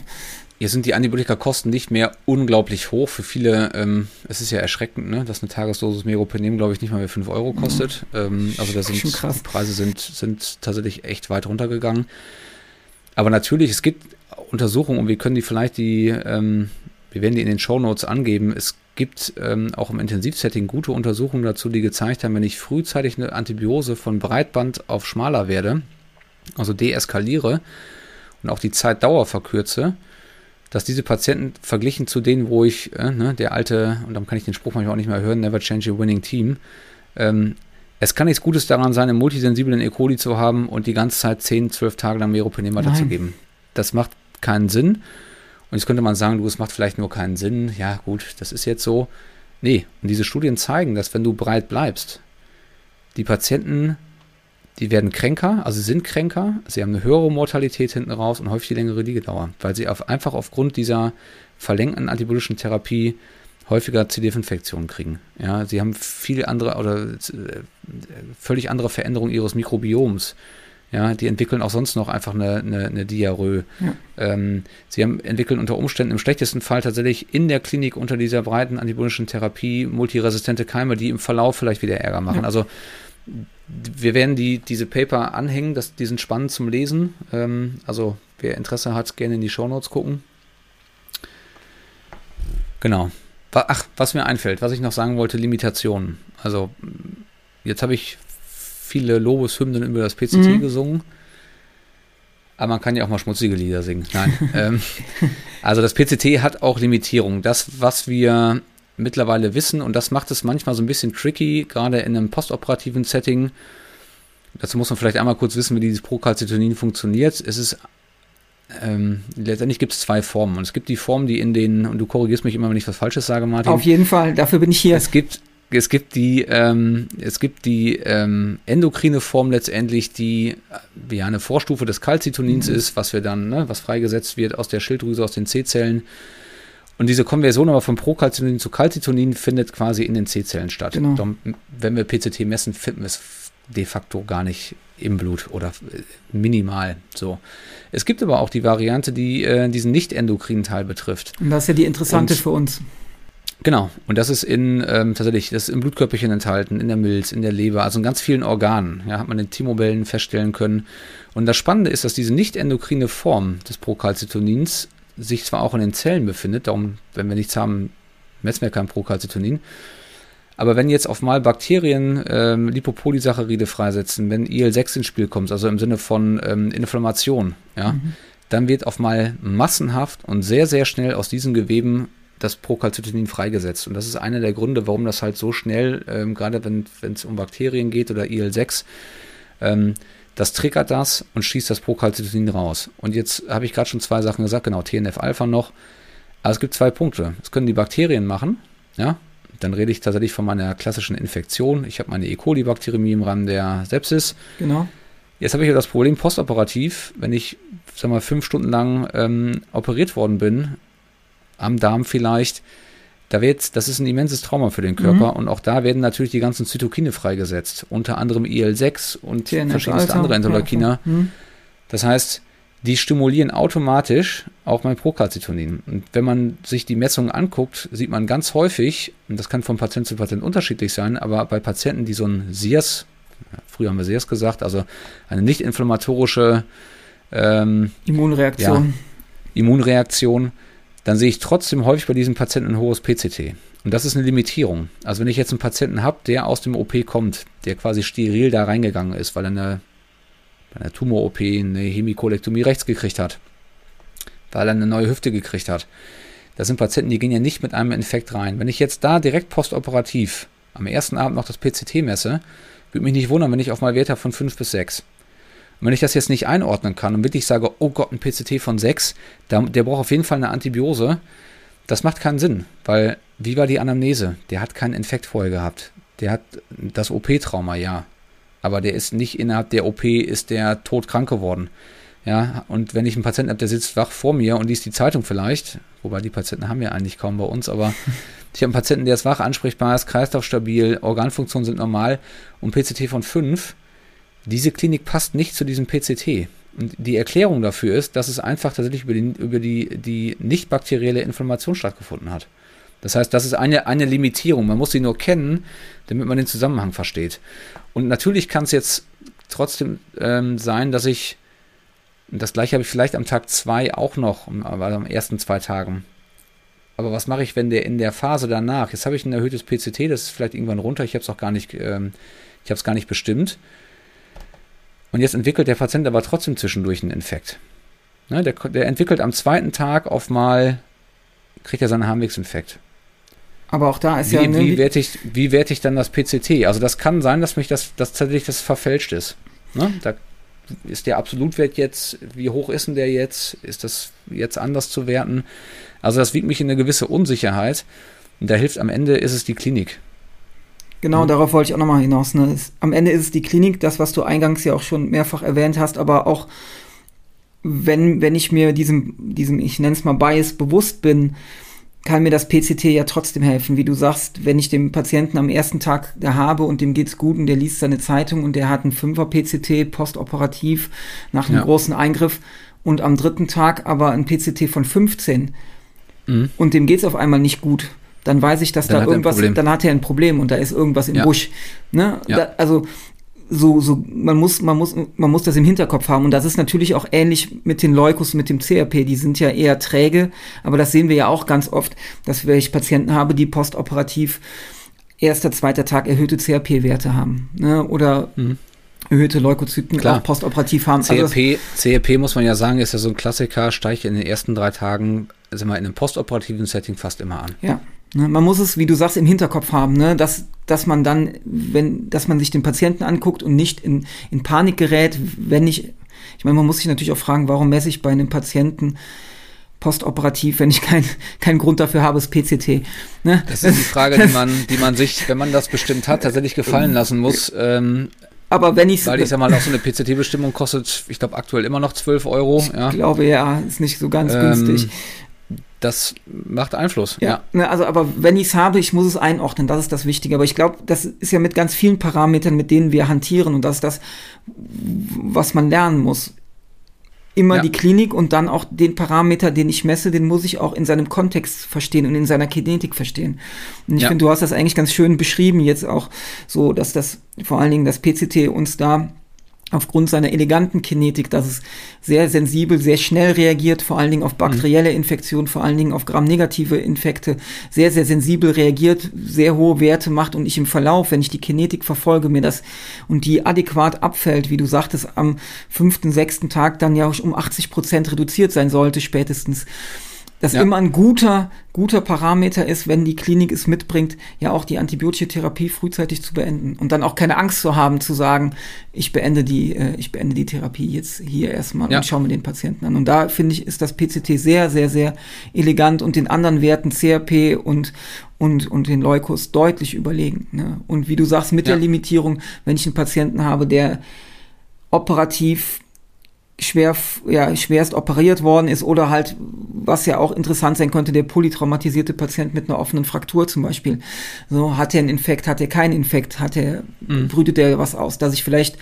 Hier sind die Antibiotika-Kosten nicht mehr unglaublich hoch. Für viele, ähm, es ist ja erschreckend, ne, dass eine Tagesdosis Meropenem, glaube ich, nicht mal mehr 5 Euro kostet. Mhm. Ähm, also da sind die Preise sind, sind tatsächlich echt weit runtergegangen. Aber natürlich, es gibt Untersuchungen und wir können die vielleicht die, ähm, wir werden die in den Show Notes angeben. Es gibt ähm, auch im Intensivsetting gute Untersuchungen dazu, die gezeigt haben, wenn ich frühzeitig eine Antibiose von Breitband auf schmaler werde, also deeskaliere und auch die Zeitdauer verkürze, dass diese Patienten verglichen zu denen, wo ich, äh, ne, der alte, und dann kann ich den Spruch manchmal auch nicht mehr hören, never change a winning team, ähm, es kann nichts Gutes daran sein, einen multisensiblen E. coli zu haben und die ganze Zeit 10, 12 Tage lang Meropenem weiterzugeben. Das macht keinen Sinn. Und jetzt könnte man sagen, du, es macht vielleicht nur keinen Sinn. Ja, gut, das ist jetzt so. Nee, und diese Studien zeigen, dass wenn du breit bleibst, die Patienten die werden kränker, also sind kränker, sie haben eine höhere Mortalität hinten raus und häufig die längere Liegedauer, weil sie auf, einfach aufgrund dieser verlängten antibiotischen Therapie häufiger CD-Infektionen kriegen. Ja, sie haben viel andere oder äh, völlig andere Veränderungen ihres Mikrobioms. Ja, die entwickeln auch sonst noch einfach eine, eine, eine Diarrhoe. Ja. Ähm, sie haben, entwickeln unter Umständen im schlechtesten Fall tatsächlich in der Klinik unter dieser breiten antibiotischen Therapie multiresistente Keime, die im Verlauf vielleicht wieder Ärger machen. Ja. Also wir werden die, diese Paper anhängen, das, die sind spannend zum Lesen. Ähm, also wer Interesse hat, gerne in die Shownotes gucken. Genau. Ach, was mir einfällt, was ich noch sagen wollte, Limitationen. Also jetzt habe ich viele Lobeshymnen über das PCT mhm. gesungen. Aber man kann ja auch mal schmutzige Lieder singen. Nein. ähm, also das PCT hat auch Limitierungen. Das, was wir mittlerweile wissen, und das macht es manchmal so ein bisschen tricky, gerade in einem postoperativen Setting. Dazu muss man vielleicht einmal kurz wissen, wie dieses Procalcitonin funktioniert. Es ist ähm, letztendlich gibt es zwei Formen. Und es gibt die Form, die in den, und du korrigierst mich immer, wenn ich was Falsches sage, Martin. Auf jeden Fall, dafür bin ich hier. Es gibt, es gibt die, ähm, es gibt die ähm, endokrine Form letztendlich, die ja eine Vorstufe des Calcitonins mhm. ist, was wir dann, ne, was freigesetzt wird aus der Schilddrüse, aus den C-Zellen. Und diese Konversion aber von Procalcitonin zu Calcitonin findet quasi in den C-Zellen statt. Genau. Darum, wenn wir PCT messen, finden wir es de facto gar nicht im Blut oder äh, minimal so. Es gibt aber auch die Variante, die äh, diesen nicht endokrinen Teil betrifft. Und das ist ja die interessante und, für uns. Genau, und das ist in ähm, tatsächlich, das ist im Blutkörperchen enthalten, in der Milz, in der Leber, also in ganz vielen Organen. Ja, hat man in Timobellen feststellen können. Und das Spannende ist, dass diese nicht endokrine Form des Procalcitonins sich zwar auch in den Zellen befindet, darum, wenn wir nichts haben, messen wir kein Procalcitonin, aber wenn jetzt auf mal Bakterien ähm, Lipopolysaccharide freisetzen, wenn IL-6 ins Spiel kommt, also im Sinne von ähm, Inflammation, ja, mhm. dann wird auf mal massenhaft und sehr, sehr schnell aus diesen Geweben das Procalcitonin freigesetzt. Und das ist einer der Gründe, warum das halt so schnell, ähm, gerade wenn es um Bakterien geht oder IL-6, ähm, das triggert das und schießt das Procalcitonin raus. Und jetzt habe ich gerade schon zwei Sachen gesagt, genau, TNF-Alpha noch. Aber es gibt zwei Punkte. Das können die Bakterien machen, ja, dann rede ich tatsächlich von meiner klassischen Infektion. Ich habe meine E. coli-Bakteriämie im Rahmen der Sepsis. Genau. Jetzt habe ich ja das Problem postoperativ, wenn ich, sag mal, fünf Stunden lang ähm, operiert worden bin, am Darm vielleicht, da wird, das ist ein immenses Trauma für den Körper mhm. und auch da werden natürlich die ganzen Zytokine freigesetzt, unter anderem IL-6 und TNF verschiedenste andere Interleukiner. Ja, mhm. Das heißt, die stimulieren automatisch auch mein Procalcitonin. Und wenn man sich die Messungen anguckt, sieht man ganz häufig, und das kann von Patient zu Patient unterschiedlich sein, aber bei Patienten, die so ein SIRS, früher haben wir SIRS gesagt, also eine nicht inflammatorische ähm, Immunreaktion. Ja, Immunreaktion, dann sehe ich trotzdem häufig bei diesen Patienten ein hohes PCT. Und das ist eine Limitierung. Also wenn ich jetzt einen Patienten habe, der aus dem OP kommt, der quasi steril da reingegangen ist, weil er eine bei einer Tumor-OP eine Hemikolektomie rechts gekriegt hat, weil er eine neue Hüfte gekriegt hat. Das sind Patienten, die gehen ja nicht mit einem Infekt rein. Wenn ich jetzt da direkt postoperativ am ersten Abend noch das PCT messe, würde mich nicht wundern, wenn ich auf mal Wert habe von 5 bis 6. Und wenn ich das jetzt nicht einordnen kann und wirklich sage, oh Gott, ein PCT von 6, der, der braucht auf jeden Fall eine Antibiose, das macht keinen Sinn, weil wie war die Anamnese? Der hat keinen Infekt vorher gehabt. Der hat das OP-Trauma, ja aber der ist nicht innerhalb der OP, ist der todkrank geworden. Ja, und wenn ich einen Patienten habe, der sitzt wach vor mir und liest die Zeitung vielleicht, wobei die Patienten haben wir eigentlich kaum bei uns, aber ich habe einen Patienten, der ist wach, ansprechbar ist, kreislaufstabil, Organfunktionen sind normal und PCT von 5, diese Klinik passt nicht zu diesem PCT. Und die Erklärung dafür ist, dass es einfach tatsächlich über die, über die, die nicht bakterielle Inflammation stattgefunden hat. Das heißt, das ist eine, eine Limitierung. Man muss sie nur kennen, damit man den Zusammenhang versteht. Und natürlich kann es jetzt trotzdem ähm, sein, dass ich, das gleiche habe ich vielleicht am Tag zwei auch noch, aber am ersten zwei Tagen. Aber was mache ich, wenn der in der Phase danach, jetzt habe ich ein erhöhtes PCT, das ist vielleicht irgendwann runter, ich habe es auch gar nicht, ähm, ich habe es gar nicht bestimmt. Und jetzt entwickelt der Patient aber trotzdem zwischendurch einen Infekt. Ne, der, der entwickelt am zweiten Tag auf mal, kriegt er seinen Harnwegsinfekt. Aber auch da ist wie, ja. Ne, wie, werte ich, wie werte ich dann das PCT? Also, das kann sein, dass mich das, dass tatsächlich das verfälscht ist. Ne? Da ist der Absolutwert jetzt, wie hoch ist denn der jetzt? Ist das jetzt anders zu werten? Also, das wiegt mich in eine gewisse Unsicherheit. Und da hilft am Ende, ist es die Klinik. Genau, mhm. darauf wollte ich auch nochmal hinaus. Ne? Es, am Ende ist es die Klinik, das, was du eingangs ja auch schon mehrfach erwähnt hast, aber auch wenn, wenn ich mir diesem, diesem, ich nenne es mal Bias bewusst bin, kann mir das PCT ja trotzdem helfen. Wie du sagst, wenn ich den Patienten am ersten Tag da habe und dem geht's gut und der liest seine Zeitung und der hat einen Fünfer PCT postoperativ nach einem ja. großen Eingriff und am dritten Tag aber ein PCT von 15 mhm. und dem geht's auf einmal nicht gut, dann weiß ich, dass dann da irgendwas, dann hat er ein Problem und da ist irgendwas im ja. Busch. Ne? Ja. Da, also so, so, man muss, man muss, man muss das im Hinterkopf haben. Und das ist natürlich auch ähnlich mit den Leukos, mit dem CRP. Die sind ja eher träge, aber das sehen wir ja auch ganz oft, dass ich Patienten habe, die postoperativ erster, zweiter Tag erhöhte CRP-Werte haben. Ne? Oder mhm. erhöhte Leukozyten Klar. auch postoperativ haben. CRP, also CRP muss man ja sagen, ist ja so ein Klassiker, steigt in den ersten drei Tagen, also mal in einem postoperativen Setting fast immer an. Ja. Ne, man muss es, wie du sagst, im Hinterkopf haben, ne? dass, dass man dann, wenn, dass man sich den Patienten anguckt und nicht in, in Panik gerät, wenn ich, ich meine, man muss sich natürlich auch fragen, warum messe ich bei einem Patienten postoperativ, wenn ich keinen keinen Grund dafür habe, das PCT. Ne? Das ist die Frage, die man, die man sich, wenn man das bestimmt hat, tatsächlich gefallen lassen muss. Ähm, aber wenn ich Weil ich sag mal, auch so eine PCT-Bestimmung kostet, ich glaube, aktuell immer noch 12 Euro. Ich ja. glaube ja, ist nicht so ganz ähm, günstig das macht Einfluss. Ja, ja. Ne, also aber wenn ich es habe, ich muss es einordnen, das ist das Wichtige. Aber ich glaube, das ist ja mit ganz vielen Parametern, mit denen wir hantieren und das ist das, was man lernen muss. Immer ja. die Klinik und dann auch den Parameter, den ich messe, den muss ich auch in seinem Kontext verstehen und in seiner Kinetik verstehen. Und ich ja. finde, du hast das eigentlich ganz schön beschrieben jetzt auch so, dass das vor allen Dingen das PCT uns da aufgrund seiner eleganten Kinetik, dass es sehr sensibel, sehr schnell reagiert, vor allen Dingen auf bakterielle mhm. Infektionen, vor allen Dingen auf gramnegative Infekte, sehr, sehr sensibel reagiert, sehr hohe Werte macht und ich im Verlauf, wenn ich die Kinetik verfolge, mir das und die adäquat abfällt, wie du sagtest, am fünften, sechsten Tag dann ja um 80 Prozent reduziert sein sollte spätestens das ja. immer ein guter, guter Parameter ist, wenn die Klinik es mitbringt, ja auch die antibiotische Therapie frühzeitig zu beenden und dann auch keine Angst zu haben, zu sagen, ich beende die, äh, ich beende die Therapie jetzt hier erstmal ja. und schaue mir den Patienten an. Und da finde ich, ist das PCT sehr, sehr, sehr elegant und den anderen Werten CRP und, und, und den Leukos deutlich überlegen. Ne? Und wie du sagst, mit ja. der Limitierung, wenn ich einen Patienten habe, der operativ schwer, ja, schwerst operiert worden ist oder halt, was ja auch interessant sein könnte, der polytraumatisierte Patient mit einer offenen Fraktur zum Beispiel. So, hat er einen Infekt, hat er keinen Infekt, hat er, mhm. brütet er was aus, dass ich vielleicht,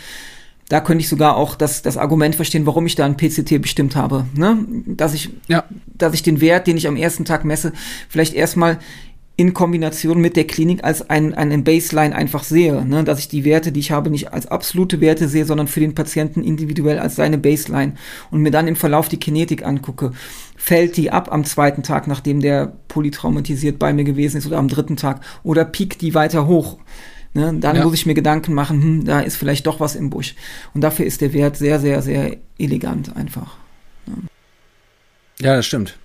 da könnte ich sogar auch das, das Argument verstehen, warum ich da ein PCT bestimmt habe, ne? Dass ich, ja. dass ich den Wert, den ich am ersten Tag messe, vielleicht erstmal in Kombination mit der Klinik als ein, einen Baseline einfach sehe, ne? dass ich die Werte, die ich habe, nicht als absolute Werte sehe, sondern für den Patienten individuell als seine Baseline und mir dann im Verlauf die Kinetik angucke. Fällt die ab am zweiten Tag, nachdem der polytraumatisiert bei mir gewesen ist oder am dritten Tag oder piekt die weiter hoch? Ne? Dann ja. muss ich mir Gedanken machen, hm, da ist vielleicht doch was im Busch. Und dafür ist der Wert sehr, sehr, sehr elegant einfach. Ne? Ja, das stimmt.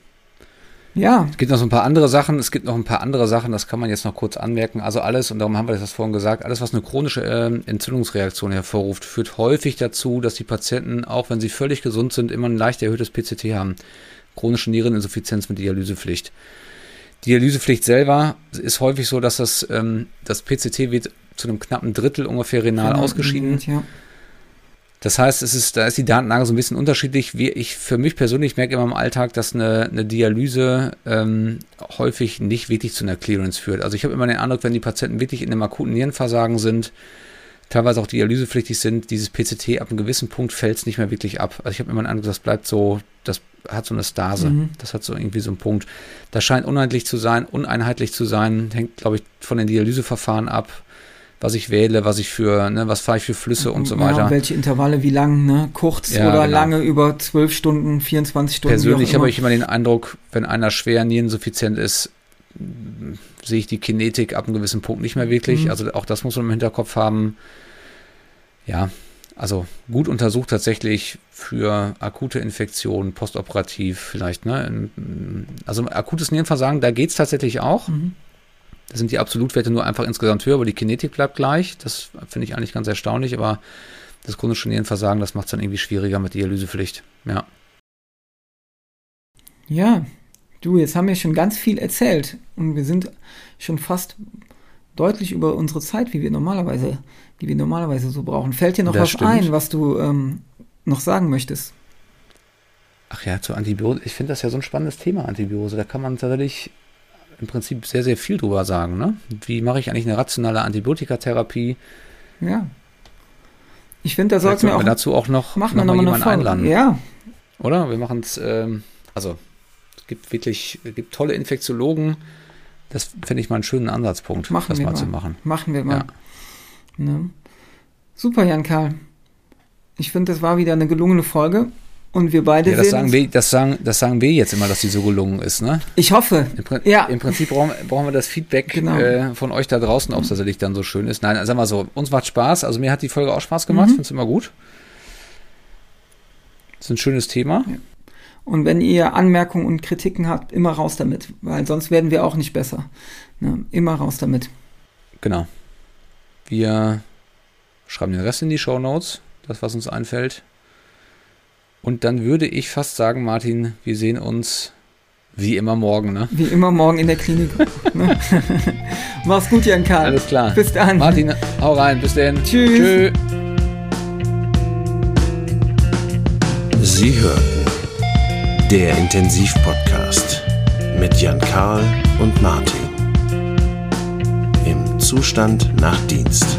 Ja. Es gibt noch so ein paar andere Sachen. Es gibt noch ein paar andere Sachen, das kann man jetzt noch kurz anmerken. Also alles, und darum haben wir das vorhin gesagt, alles, was eine chronische äh, Entzündungsreaktion hervorruft, führt häufig dazu, dass die Patienten, auch wenn sie völlig gesund sind, immer ein leicht erhöhtes PCT haben. Chronische Niereninsuffizienz mit Dialysepflicht. Die Dialysepflicht selber ist häufig so, dass das, ähm, das PCT wird zu einem knappen Drittel ungefähr renal genau, ausgeschieden. Ja. Das heißt, es ist, da ist die Datenlage so ein bisschen unterschiedlich. Wie ich für mich persönlich merke immer im Alltag, dass eine, eine Dialyse ähm, häufig nicht wirklich zu einer Clearance führt. Also ich habe immer den Eindruck, wenn die Patienten wirklich in einem akuten Nierenversagen sind, teilweise auch dialysepflichtig sind, dieses PCT ab einem gewissen Punkt fällt es nicht mehr wirklich ab. Also ich habe immer den Eindruck, das bleibt so, das hat so eine Stase. Mhm. Das hat so irgendwie so einen Punkt. Das scheint uneinheitlich zu sein, uneinheitlich zu sein, hängt, glaube ich, von den Dialyseverfahren ab was ich wähle, was ich für, ne, was fahre ich für Flüsse und so weiter. Ja, welche Intervalle, wie lang, ne? Kurz ja, oder genau. lange über 12 Stunden, 24 Stunden. Persönlich habe ich immer den Eindruck, wenn einer schwer nierensuffizient ist, sehe ich die Kinetik ab einem gewissen Punkt nicht mehr wirklich. Mhm. Also auch das muss man im Hinterkopf haben. Ja, also gut untersucht tatsächlich für akute Infektionen, postoperativ vielleicht. Ne? Also akutes Nierenversagen, da geht es tatsächlich auch. Mhm. Da sind die Absolutwerte nur einfach insgesamt höher, aber die Kinetik bleibt gleich. Das finde ich eigentlich ganz erstaunlich, aber das chronische Nierenversagen, das macht es dann irgendwie schwieriger mit Dialysepflicht. Ja. Ja, du, jetzt haben wir schon ganz viel erzählt und wir sind schon fast deutlich über unsere Zeit, wie wir normalerweise, die wir normalerweise so brauchen. Fällt dir noch Das was stimmt. ein, was du ähm, noch sagen möchtest? Ach ja, zur Antibiose. Ich finde das ja so ein spannendes Thema, Antibiose. Da kann man tatsächlich im Prinzip sehr, sehr viel drüber sagen. Ne? Wie mache ich eigentlich eine rationale Antibiotikatherapie? Ja. Ich finde, da sollten wir auch dazu auch noch, machen noch wir mal jemanden einladen. Ja, Oder? Wir machen es, ähm, also es gibt wirklich, es gibt tolle Infektiologen. Das finde ich mal einen schönen Ansatzpunkt, Machen das wir mal, mal. zu machen. machen wir mal. Ja. Ne? Super, Jan Karl. Ich finde, das war wieder eine gelungene Folge. Und wir beide Ja, das sagen, wir, das, sagen, das sagen wir jetzt immer, dass die so gelungen ist. Ne? Ich hoffe. Im, Ja. Im Prinzip brauchen, brauchen wir das Feedback Genau. äh, von euch da draußen, ob es tatsächlich dann so schön ist. Nein, sagen wir so, uns macht Spaß. Also mir hat die Folge auch Spaß gemacht, Mhm. finde es immer gut. Das ist ein schönes Thema. Und wenn ihr Anmerkungen und Kritiken habt, immer raus damit. Weil sonst werden wir auch nicht besser. Ne? Immer raus damit. Genau. Wir schreiben den Rest in die Show Notes, das, was uns einfällt. Und dann würde ich fast sagen, Martin, wir sehen uns wie immer morgen. Ne? Wie immer morgen in der Klinik. ne? Mach's gut, Jan Karl. Alles klar. Bis dann. Martin, hau rein. Bis denn. Tschüss. Tschö. Sie hörten der Intensivpodcast mit Jan Karl und Martin. Im Zustand nach Dienst.